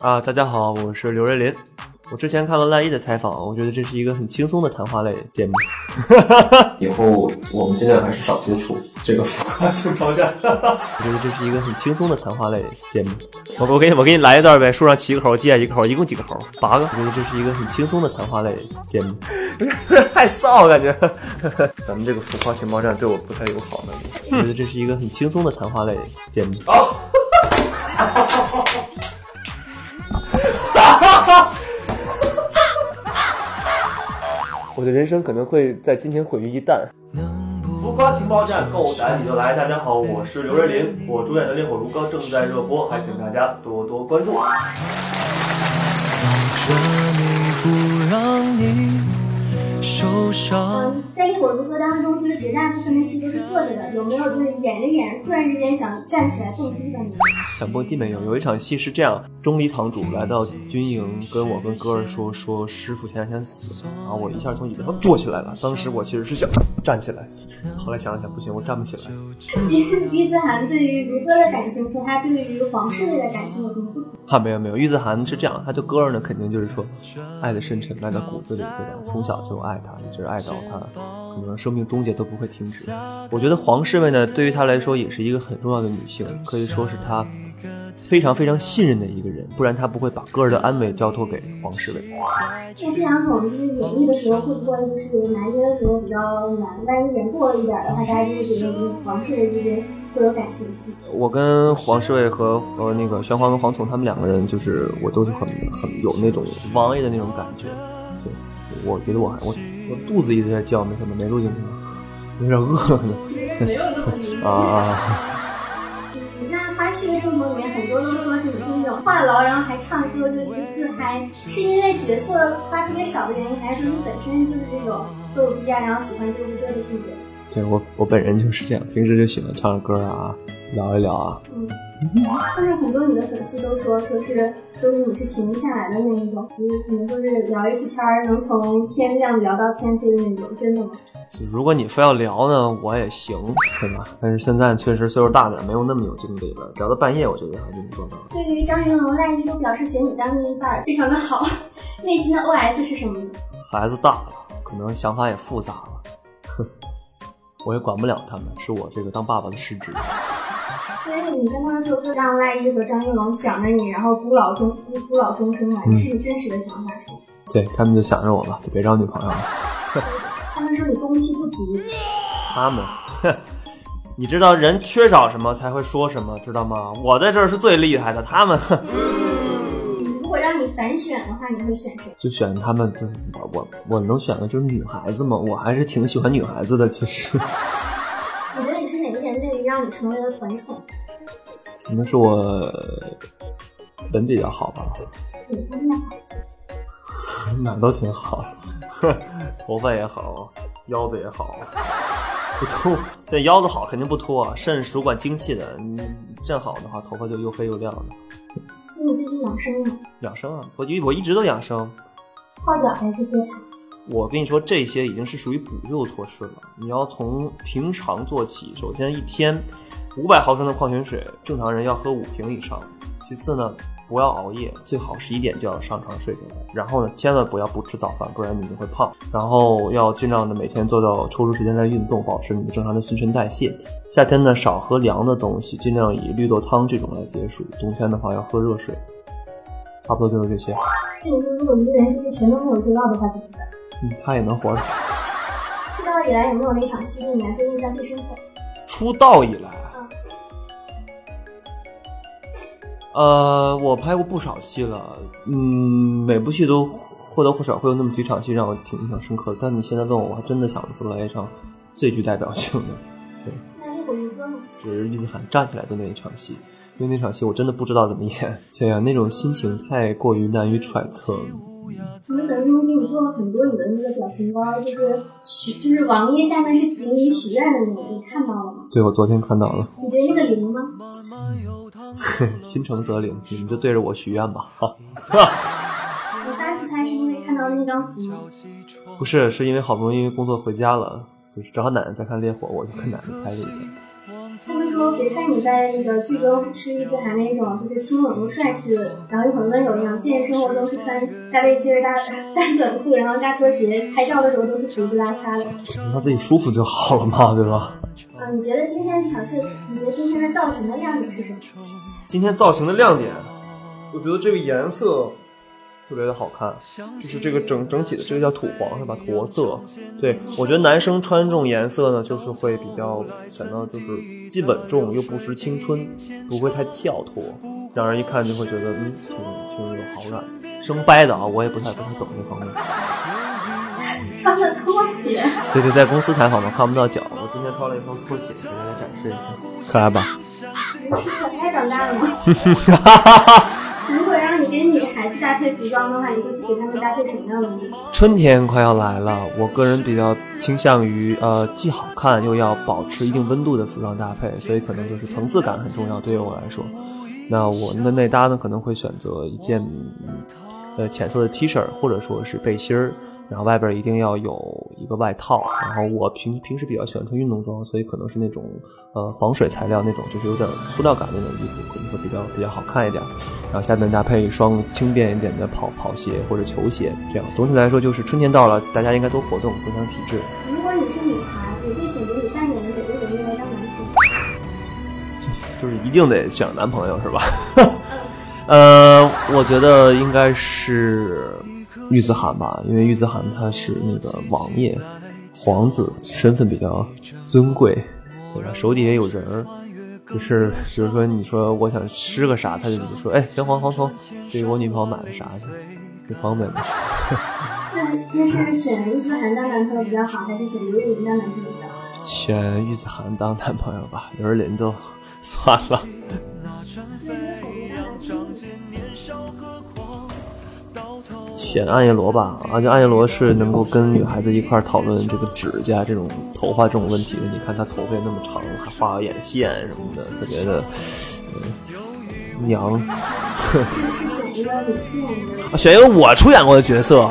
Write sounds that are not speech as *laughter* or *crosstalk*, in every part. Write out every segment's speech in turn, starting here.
啊，大家好，我是刘瑞林。我之前看了赖一的采访，我觉得这是一个很轻松的谈话类节目。*laughs* 以后我们尽量还是少接触这个浮夸性挑战。*laughs* 我觉得这是一个很轻松的谈话类节目。我我给你我给你来一段呗，树上七个猴，地下一个猴，一共几个猴？八个。我觉得这是一个很轻松的谈话类节目。*laughs* 太臊，感觉。咱们这个浮夸情报站对我不太友好呢。我觉得这是一个很轻松的谈话类节目。好。我的人生可能会在今天毁于一旦。浮夸情报站，够胆你就来！大家好，我是刘瑞林，我主演的《烈火如歌》正在热播，还请大家多多关注。嗯，在《烈火如歌》当中，其实绝大部分的戏都是坐着的，有没有就是演着演着，突然之间想站起来蹦迪的？想蹦迪没有？有一场戏是这样：钟离堂主来到军营，跟我跟歌儿说说师傅前两天死了，然后我一下从椅子上坐起来了。当时我其实是想站起来，后来想了想，不行，我站不起来。于于子涵对于如歌的感情和他对于黄世伟的感情有什么不同？啊，没有没有，于子涵是这样，他对歌儿呢，肯定就是说爱的深沉，爱到骨子里，对吧？从小就爱他，一直爱到他可能生命终结都不会停止。我觉得黄侍卫呢，对于他来说也是一个很重要的女性，可以说是他非常非常信任的一个人，不然他不会把歌儿的安危交托给黄侍卫。那这两种就是演绎的时候，会不会就是拿捏的时候比较难？万一演过了一点的话，大家就会觉得就是黄侍卫之间会有感情戏。我跟黄世卫和和那个玄黄跟黄聪他们两个人，就是我都是很很有那种王爷的那种感觉。对，我觉得我还我我肚子一直在叫，没怎么没录进去，有点饿了呢。没有录啊啊！那花絮的镜头里面，很多都说是你是那种话痨，然后还唱歌，就是一个自嗨，是因为角色花特别少的原因，还是说你本身就是这种逗逼啊，然后喜欢歌歌的性格？对我我本人就是这样，平时就喜欢唱歌啊，聊一聊啊。嗯，但是很多你的粉丝都说，说是说是你是停不下来的那一种，就是可能说是聊一次天儿能从天亮聊到天黑的那种，真的吗？如果你非要聊呢，我也行，对吧？但是现在确实岁数大点，没有那么有精力了。聊到半夜，我觉得还是你做到。对于张云龙、赖一都表示选你当另一半，非常的好。*laughs* 内心的 OS 是什么呢？孩子大了，可能想法也复杂了，哼，我也管不了他们，是我这个当爸爸的失职。所以你跟他们说说让赖一和张云龙想着你，然后孤老终孤孤老终生嘛，这是你真实的想法是吗？对他们就想着我吧，就别找女朋友了。*laughs* 他们说你攻气不足。*laughs* 他们，哼，*laughs* 你知道人缺少什么才会说什么，知道吗？我在这儿是最厉害的，他们，哼，反选的话，你会选谁？就选他们，就是我我我能选的就是女孩子嘛，我还是挺喜欢女孩子的，其实。*laughs* 你觉得你是哪一点对于让你成为了团宠？可能是我人比较好吧，哪方面好？*laughs* 哪都挺好，头发也好，腰子也好，不秃。对，腰子好肯定不秃啊，肾主管精气的，你肾好的话，头发就又黑又亮的。养生吗？养生啊，我一我一直都养生。泡脚还是喝茶？我跟你说，这些已经是属于补救措施了。你要从平常做起，首先一天五百毫升的矿泉水，正常人要喝五瓶以上。其次呢，不要熬夜，最好十一点就要上床睡下来。然后呢，千万不要不吃早饭，不然你就会胖。然后要尽量的每天做到抽出时间来运动，保持你的正常的新陈代谢。夏天呢，少喝凉的东西，尽量以绿豆汤这种来解暑。冬天的话要喝热水。差不多就是这些。那你说，如果一个人这些全都没有做到的话，怎么办？嗯，他也能活着。出道以来有没有哪场戏对你来说印象最深刻？出道以来，嗯呃，我拍过不少戏了，嗯，每部戏都或多或少会有那么几场戏让我挺印象深刻的。但你现在问我，我还真的想不出来一场最具代表性的。对那烈火如歌呢？只是玉子涵站起来的那一场戏，因为那场戏我真的不知道怎么演，这样那种心情太过于难以揣测。你们粉丝们给你做了很多你的那个表情包，就是许，就是网页下面是锦鲤许愿的那个，你看到了吗？对，我昨天看到了，你觉得那个灵吗？*laughs* 心诚则灵，你们就对着我许愿吧。好，*laughs* 我第一次拍是因为看到那张图，不是，是因为好不容易工作回家了，就是正好奶奶在看烈火，我就跟奶奶拍了一张。他们说别看你在那个剧中是玉思涵那种就是清冷又帅气的，然后又很温柔一样，现实生活中是穿大背心儿、大大短裤，然后大拖鞋，拍照的时候都是胡子拉碴的。让他自己舒服就好了嘛，对吧？啊，你觉得今天这场戏，你觉得今天的造型的亮点是什么？今天造型的亮点，我觉得这个颜色特别的好看，就是这个整整体的这个叫土黄是吧？驼色。对我觉得男生穿这种颜色呢，就是会比较显得就是既稳重又不失青春，不会太跳脱，让人一看就会觉得嗯挺挺有好感。生掰的啊，我也不太不太懂这方面。穿的拖鞋，对对，在公司采访嘛，看不到脚。我今天穿了一双拖鞋，给大家展示一下，可爱吧？你是可爱长大了吗？*laughs* *laughs* *laughs* 搭配服装的话，你会给他们搭配什么样的衣服？春天快要来了，我个人比较倾向于呃既好看又要保持一定温度的服装搭配，所以可能就是层次感很重要，对于我来说。那我们的内搭呢，可能会选择一件呃浅色的 T 恤或者说是背心儿。然后外边一定要有一个外套，然后我平平时比较喜欢穿运动装，所以可能是那种呃防水材料那种，就是有点塑料感那种衣服，可能会比较比较好看一点。然后下面搭配一双轻便一点的跑跑鞋或者球鞋，这样总体来说就是春天到了，大家应该多活动，增强体质。如果你是女孩，你会选择你扮演的哪个人物来当男朋友？就是一定得选男朋友是吧？*laughs* 呃，我觉得应该是。玉子涵吧，因为玉子涵他是那个王爷，皇子，身份比较尊贵，对吧？手底下有人儿，就是比如说你说我想吃个啥，他就说哎，行黄黄头，这个我女朋友买的啥去，挺方便的。*laughs* 那那是选玉子涵当男朋友比较好，还是选刘若琳当男朋友比较好？选玉子涵当男朋友吧，刘若琳就算了。选暗夜罗吧，啊，就暗夜罗是能够跟女孩子一块讨论这个指甲、这种头发这种问题的。你看她头发那么长，还画眼线什么的，特别的娘。是选一个我出演过的角色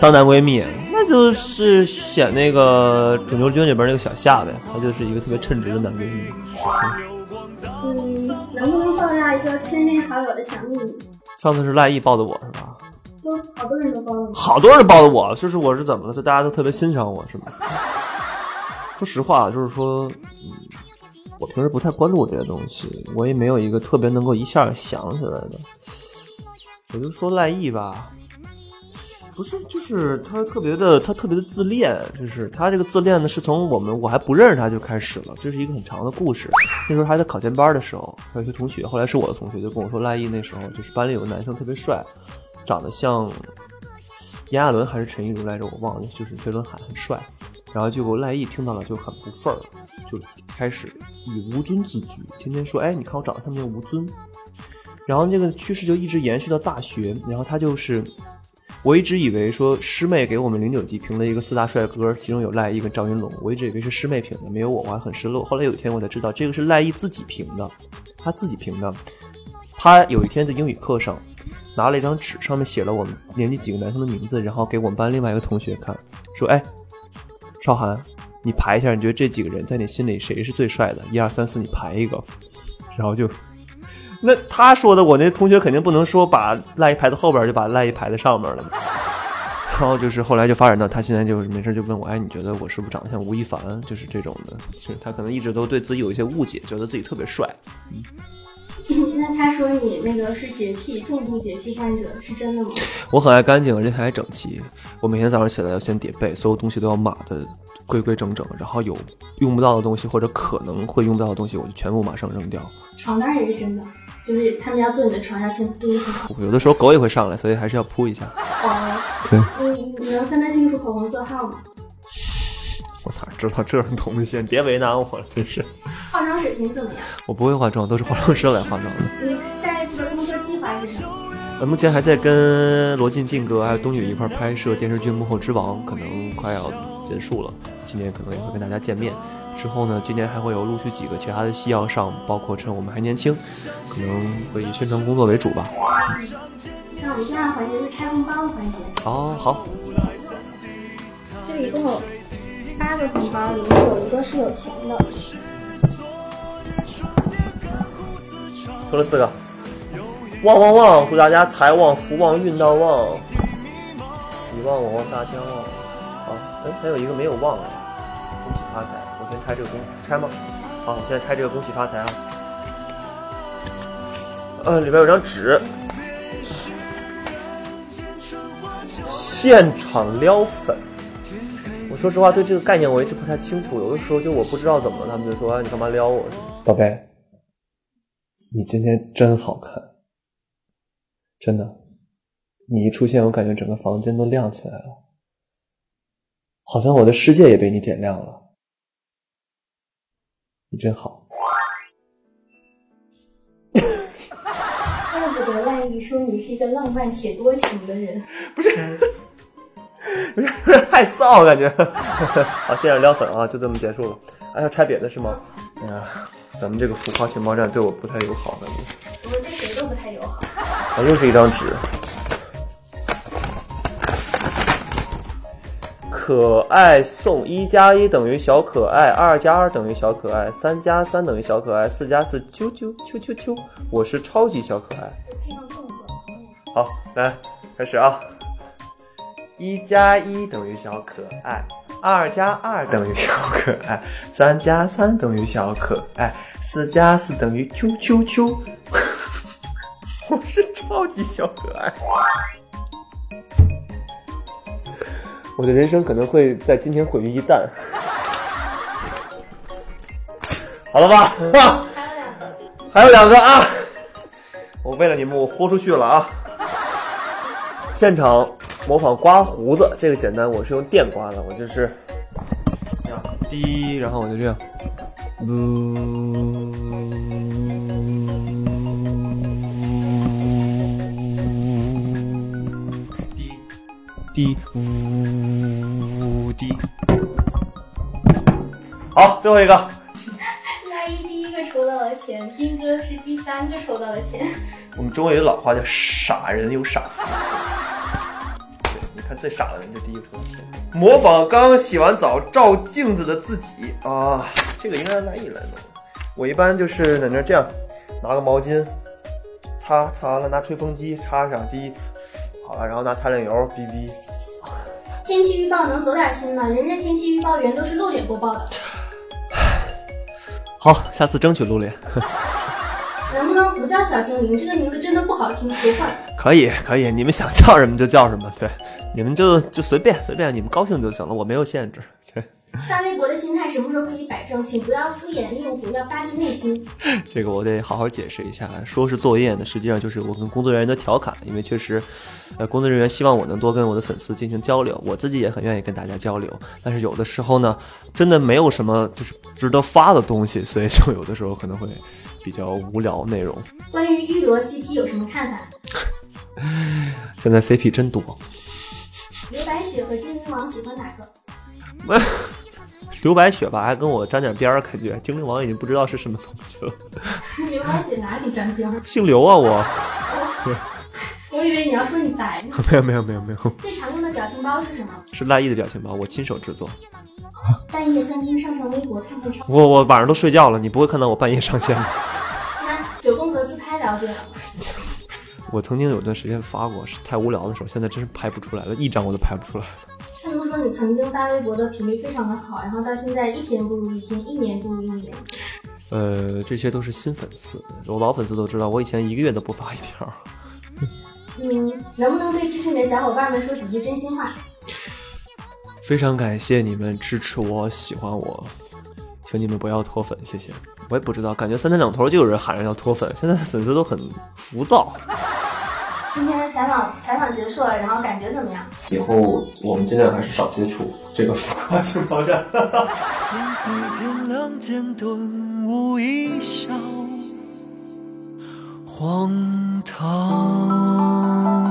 当男闺蜜，那就是选那个《肿瘤君》里边那个小夏呗，她就是一个特别称职的男闺蜜。嗯，能不能爆料一个亲密好友的小秘密？上次是赖艺抱的我是吧？都好多人都包了，好多人包的我，就是我是怎么了？就大家都特别欣赏我是吗？*laughs* 说实话，就是说，嗯，我平时不太关注这些东西，我也没有一个特别能够一下想起来的。我就说赖艺吧，不是，就是他特别的，他特别的自恋，就是他这个自恋呢，是从我们我还不认识他就开始了，这是一个很长的故事。那时候还在考前班的时候，有些同学，后来是我的同学就跟我说，赖艺那时候就是班里有个男生特别帅。长得像炎亚纶还是陈亦儒来着，我忘了，就是飞轮海很帅。然后结果赖艺听到了就很不忿儿，就开始以吴尊自居，天天说：“哎，你看我长得像不像吴尊？”然后这个趋势就一直延续到大学。然后他就是，我一直以为说师妹给我们零九级评了一个四大帅哥，其中有赖艺跟赵云龙，我一直以为是师妹评的，没有我，我还很失落。后来有一天我才知道，这个是赖艺自己评的，他自己评的。他有一天在英语课上。拿了一张纸，上面写了我们年级几个男生的名字，然后给我们班另外一个同学看，说：“哎，少涵，你排一下，你觉得这几个人在你心里谁是最帅的？一二三四，你排一个。”然后就，*laughs* 那他说的，我那同学肯定不能说把赖一排在后边，就把赖一排在上面了。*laughs* 然后就是后来就发展到他现在就是没事就问我：“哎，你觉得我是不是长得像吴亦凡？”就是这种的，就是他可能一直都对自己有一些误解，觉得自己特别帅。嗯。那他说你那个是洁癖，重度洁癖患者，是真的吗？我很爱干净，而且还整齐。我每天早上起来要先叠被，所有东西都要码的规规整整。然后有用不到的东西或者可能会用不到的东西，我就全部马上扔掉。床单也是真的，就是他们要坐你的床要先铺一层。有的时候狗也会上来，所以还是要铺一下。哦，对。你你能分得清楚口红色号吗？知道这种东西？别为难我了，真是。化妆水平怎么样？我不会化妆，都是化妆师来化妆的。你下一步的工作计划是什么？呃，目前还在跟罗晋、晋哥还有冬雨一块拍摄电视剧《幕后之王》，可能快要结束了。今年可能也会跟大家见面。之后呢，今年还会有陆续几个其他的戏要上，包括趁我们还年轻，可能会以宣传工作为主吧。那我们第二环节是拆红包的环节。哦，好。这个一共有。八个红包里面有一个是有钱的，说了四个，旺旺旺，祝大家财旺福旺运到旺，你旺我旺大家旺。啊，哎，还有一个没有旺啊，恭喜发财！我先拆这个恭拆吗？好，我现在拆这个恭喜发财啊。呃，里边有张纸，现场撩粉。我说实话，对这个概念我一直不太清楚。有的时候就我不知道怎么，他们就说：“哎，你干嘛撩我？”宝贝，你今天真好看，真的。你一出现，我感觉整个房间都亮起来了，好像我的世界也被你点亮了。你真好。怪不得赖艺说你是一个浪漫且多情的人。不是，不是太臊，感觉。*laughs* 好，现在撩粉啊，就这么结束了。还要拆别的是吗？哎呀，咱们这个浮夸情报站对我不太友好，感觉。我们对谁都不太友好。*laughs* 啊，又是一张纸。可爱送一加一等于小可爱，二加二等于小可爱，三加三等于小可爱，四加四啾啾啾啾啾，我是超级小可爱。好，来开始啊！一加一等于小可爱，二加二等于小可爱，三加三等于小可爱，四加四等于啾啾啾。我是超级小可爱。我的人生可能会在今天毁于一旦。*laughs* 好了吧？啊，还有两个。还有两个啊！我为了你们，我豁出去了啊！现场模仿刮胡子，这个简单，我是用电刮的，我就是这样滴，然后我就这样，滴滴呜滴。好，最后一个。赖一第一个抽到了钱，丁哥是第三个抽到了钱。我们中国有句老话叫“傻人有傻福”，最傻的人就第一个抽到钱。模仿刚洗完澡照镜子的自己啊，这个应该让大一来弄。我一般就是在那儿这样，拿个毛巾擦，擦完了拿吹风机插上滴，好了，然后拿擦脸油滴滴。天气预报能走点心吗？人家天气预报员都是露脸播报的，好，下次争取露脸。*laughs* 能不能不叫小精灵？这个名字真的不好听，说话。可以，可以，你们想叫什么就叫什么，对，你们就就随便随便，你们高兴就行了，我没有限制。对，发微博的心态什么时候可以摆正？请不要敷衍应付，要发自内心。这个我得好好解释一下。说是作业呢，实际上就是我跟工作人员的调侃，因为确实，呃，工作人员希望我能多跟我的粉丝进行交流，我自己也很愿意跟大家交流。但是有的时候呢，真的没有什么就是值得发的东西，所以就有的时候可能会比较无聊内容。关于玉罗 CP 有什么看法？*laughs* 现在 CP 真多，刘白雪和精灵王喜欢哪个？*laughs* 刘白雪吧还跟我沾点边儿，感觉精灵王已经不知道是什么东西了。*laughs* 刘白雪哪里沾边儿？姓刘啊我，我以为你要说你白呢。没有没有没有没有，最常用的表情包是什么？是赖艺的表情包，我亲手制作。*laughs* 半夜三更上上微博看看超。我我晚上都睡觉了，你不会看到我半夜上线吧。*laughs* 那九宫格自拍了解了？*laughs* 我曾经有段时间发过，是太无聊的时候，现在真是拍不出来了，一张我都拍不出来。他们说你曾经发微博的频率非常的好，然后到现在一天不如一天，一年不如一年。呃，这些都是新粉丝，我老粉丝都知道，我以前一个月都不发一条。嗯，能不能对支持你的小伙伴们说几句真心话？非常感谢你们支持我、喜欢我，请你们不要脱粉，谢谢。我也不知道，感觉三天两头就有人喊着要脱粉，现在粉丝都很浮躁。今天的采访采访结束了，然后感觉怎么样？以后我们尽量还是少接触这个浮夸情报站。天亮间顿悟一笑，荒唐。